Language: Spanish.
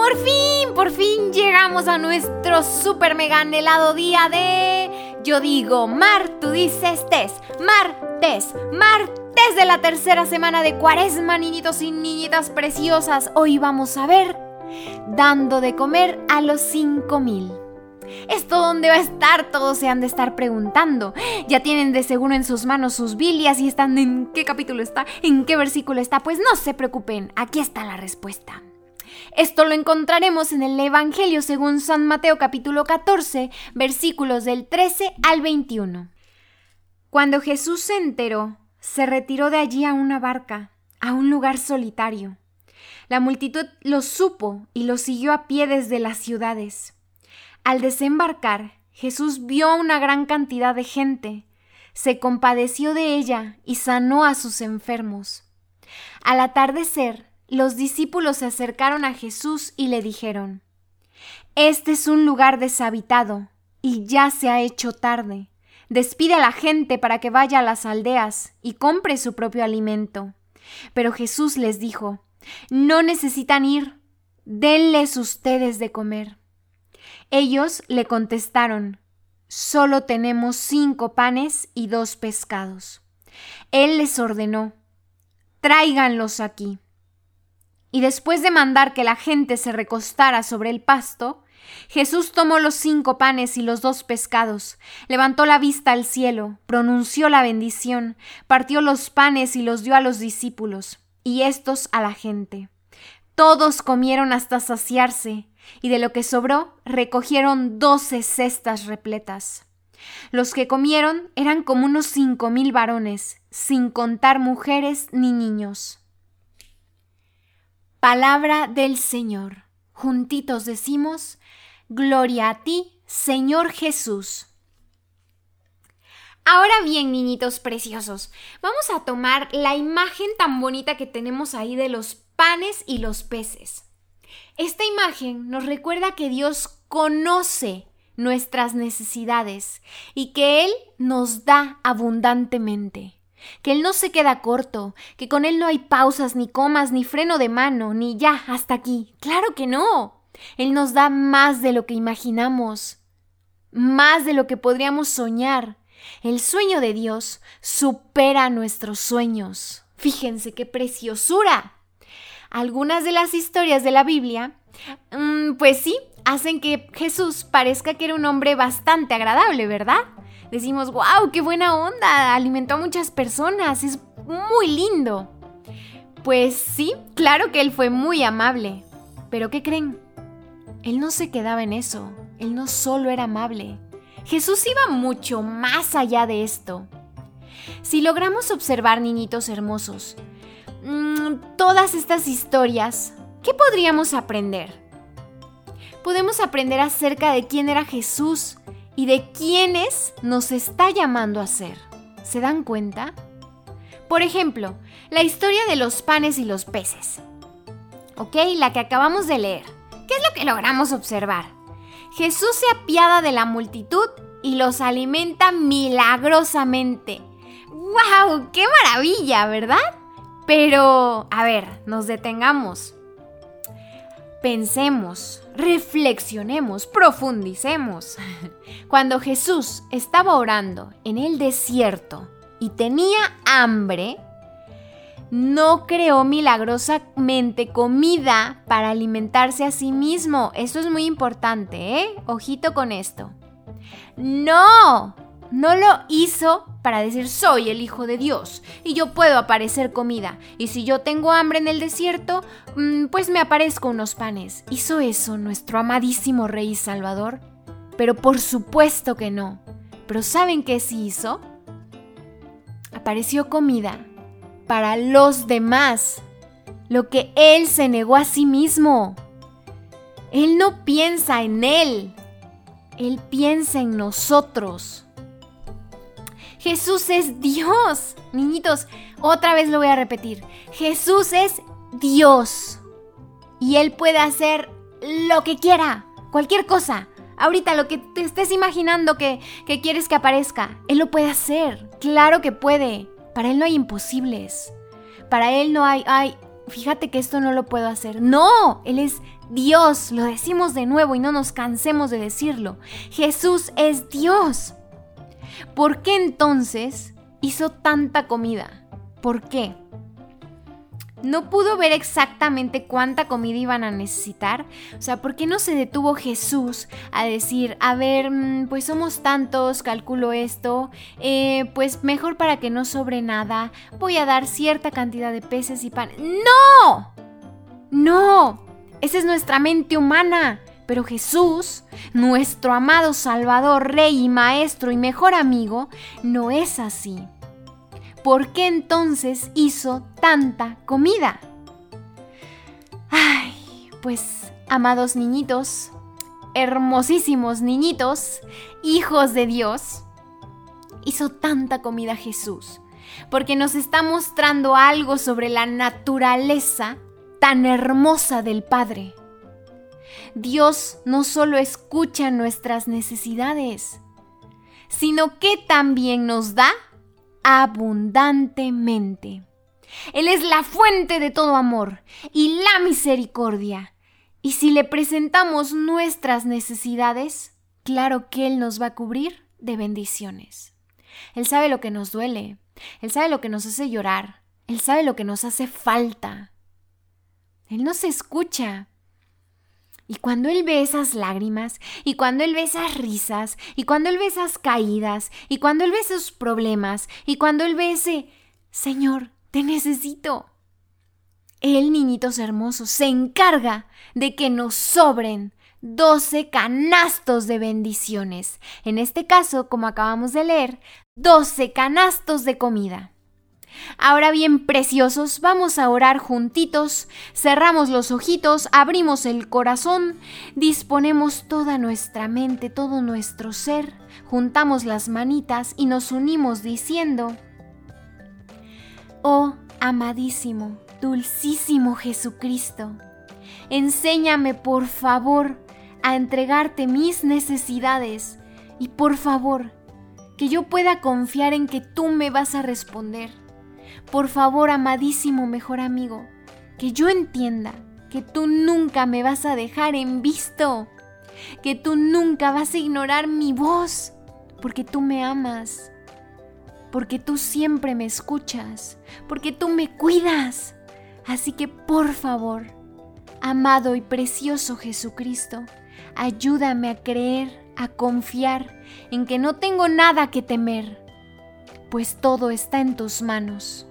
Por fin, por fin llegamos a nuestro super mega anhelado día de... Yo digo mar, tú dices tes, martes, martes de la tercera semana de cuaresma, niñitos y niñitas preciosas. Hoy vamos a ver dando de comer a los 5000. ¿Esto dónde va a estar? Todos se han de estar preguntando. Ya tienen de seguro en sus manos sus Biblias y están en qué capítulo está, en qué versículo está. Pues no se preocupen, aquí está la respuesta. Esto lo encontraremos en el Evangelio según San Mateo capítulo 14, versículos del 13 al 21. Cuando Jesús se enteró, se retiró de allí a una barca, a un lugar solitario. La multitud lo supo y lo siguió a pie desde las ciudades. Al desembarcar, Jesús vio una gran cantidad de gente, se compadeció de ella y sanó a sus enfermos. Al atardecer, los discípulos se acercaron a Jesús y le dijeron, Este es un lugar deshabitado y ya se ha hecho tarde. Despide a la gente para que vaya a las aldeas y compre su propio alimento. Pero Jesús les dijo, No necesitan ir, denles ustedes de comer. Ellos le contestaron, Solo tenemos cinco panes y dos pescados. Él les ordenó, Tráiganlos aquí. Y después de mandar que la gente se recostara sobre el pasto, Jesús tomó los cinco panes y los dos pescados, levantó la vista al cielo, pronunció la bendición, partió los panes y los dio a los discípulos, y éstos a la gente. Todos comieron hasta saciarse, y de lo que sobró recogieron doce cestas repletas. Los que comieron eran como unos cinco mil varones, sin contar mujeres ni niños. Palabra del Señor. Juntitos decimos, Gloria a ti, Señor Jesús. Ahora bien, niñitos preciosos, vamos a tomar la imagen tan bonita que tenemos ahí de los panes y los peces. Esta imagen nos recuerda que Dios conoce nuestras necesidades y que Él nos da abundantemente que Él no se queda corto, que con Él no hay pausas, ni comas, ni freno de mano, ni ya, hasta aquí. Claro que no. Él nos da más de lo que imaginamos, más de lo que podríamos soñar. El sueño de Dios supera nuestros sueños. Fíjense qué preciosura. Algunas de las historias de la Biblia, mm, pues sí, hacen que Jesús parezca que era un hombre bastante agradable, ¿verdad? Decimos, wow, qué buena onda, alimentó a muchas personas, es muy lindo. Pues sí, claro que él fue muy amable. Pero ¿qué creen? Él no se quedaba en eso, él no solo era amable. Jesús iba mucho más allá de esto. Si logramos observar, niñitos hermosos, mm, todas estas historias, ¿qué podríamos aprender? Podemos aprender acerca de quién era Jesús y de quiénes nos está llamando a ser. ¿Se dan cuenta? Por ejemplo, la historia de los panes y los peces. ¿Ok? La que acabamos de leer. ¿Qué es lo que logramos observar? Jesús se apiada de la multitud y los alimenta milagrosamente. ¡Wow! ¡Qué maravilla! ¿Verdad? Pero, a ver, nos detengamos. Pensemos, reflexionemos, profundicemos. Cuando Jesús estaba orando en el desierto y tenía hambre, no creó milagrosamente comida para alimentarse a sí mismo. Esto es muy importante, ¿eh? Ojito con esto. No, no lo hizo para decir soy el Hijo de Dios y yo puedo aparecer comida. Y si yo tengo hambre en el desierto, mm, pues me aparezco unos panes. ¿Hizo eso nuestro amadísimo Rey Salvador? Pero por supuesto que no. Pero ¿saben qué sí hizo? Apareció comida para los demás, lo que Él se negó a sí mismo. Él no piensa en Él, Él piensa en nosotros. Jesús es Dios. Niñitos, otra vez lo voy a repetir. Jesús es Dios. Y Él puede hacer lo que quiera, cualquier cosa. Ahorita lo que te estés imaginando que, que quieres que aparezca, Él lo puede hacer. Claro que puede. Para Él no hay imposibles. Para Él no hay, ay, fíjate que esto no lo puedo hacer. No, Él es Dios, lo decimos de nuevo y no nos cansemos de decirlo. Jesús es Dios. ¿Por qué entonces hizo tanta comida? ¿Por qué? no pudo ver exactamente cuánta comida iban a necesitar. O sea, ¿por qué no se detuvo Jesús a decir, a ver, mm, pues somos tantos, calculo esto, eh, pues mejor para que no sobre nada, voy a dar cierta cantidad de peces y pan. ¡No! ¡No! Esa es nuestra mente humana. Pero Jesús, nuestro amado Salvador, Rey y Maestro y mejor amigo, no es así. ¿por qué entonces hizo tanta comida? Ay, pues, amados niñitos, hermosísimos niñitos, hijos de Dios, hizo tanta comida Jesús, porque nos está mostrando algo sobre la naturaleza tan hermosa del Padre. Dios no solo escucha nuestras necesidades, sino que también nos da abundantemente. Él es la fuente de todo amor y la misericordia. Y si le presentamos nuestras necesidades, claro que Él nos va a cubrir de bendiciones. Él sabe lo que nos duele, Él sabe lo que nos hace llorar, Él sabe lo que nos hace falta. Él nos escucha y cuando Él ve esas lágrimas, y cuando Él ve esas risas, y cuando Él ve esas caídas, y cuando Él ve esos problemas, y cuando Él ve ese, Señor, te necesito. Él, niñitos hermosos, se encarga de que nos sobren doce canastos de bendiciones. En este caso, como acabamos de leer, doce canastos de comida. Ahora bien, preciosos, vamos a orar juntitos, cerramos los ojitos, abrimos el corazón, disponemos toda nuestra mente, todo nuestro ser, juntamos las manitas y nos unimos diciendo, Oh, amadísimo, dulcísimo Jesucristo, enséñame por favor a entregarte mis necesidades y por favor, que yo pueda confiar en que tú me vas a responder por favor, amadísimo mejor amigo, que yo entienda que tú nunca me vas a dejar en visto, que tú nunca vas a ignorar mi voz, porque tú me amas, porque tú siempre me escuchas, porque tú me cuidas. Así que por favor, amado y precioso Jesucristo, ayúdame a creer, a confiar en que no tengo nada que temer, pues todo está en tus manos.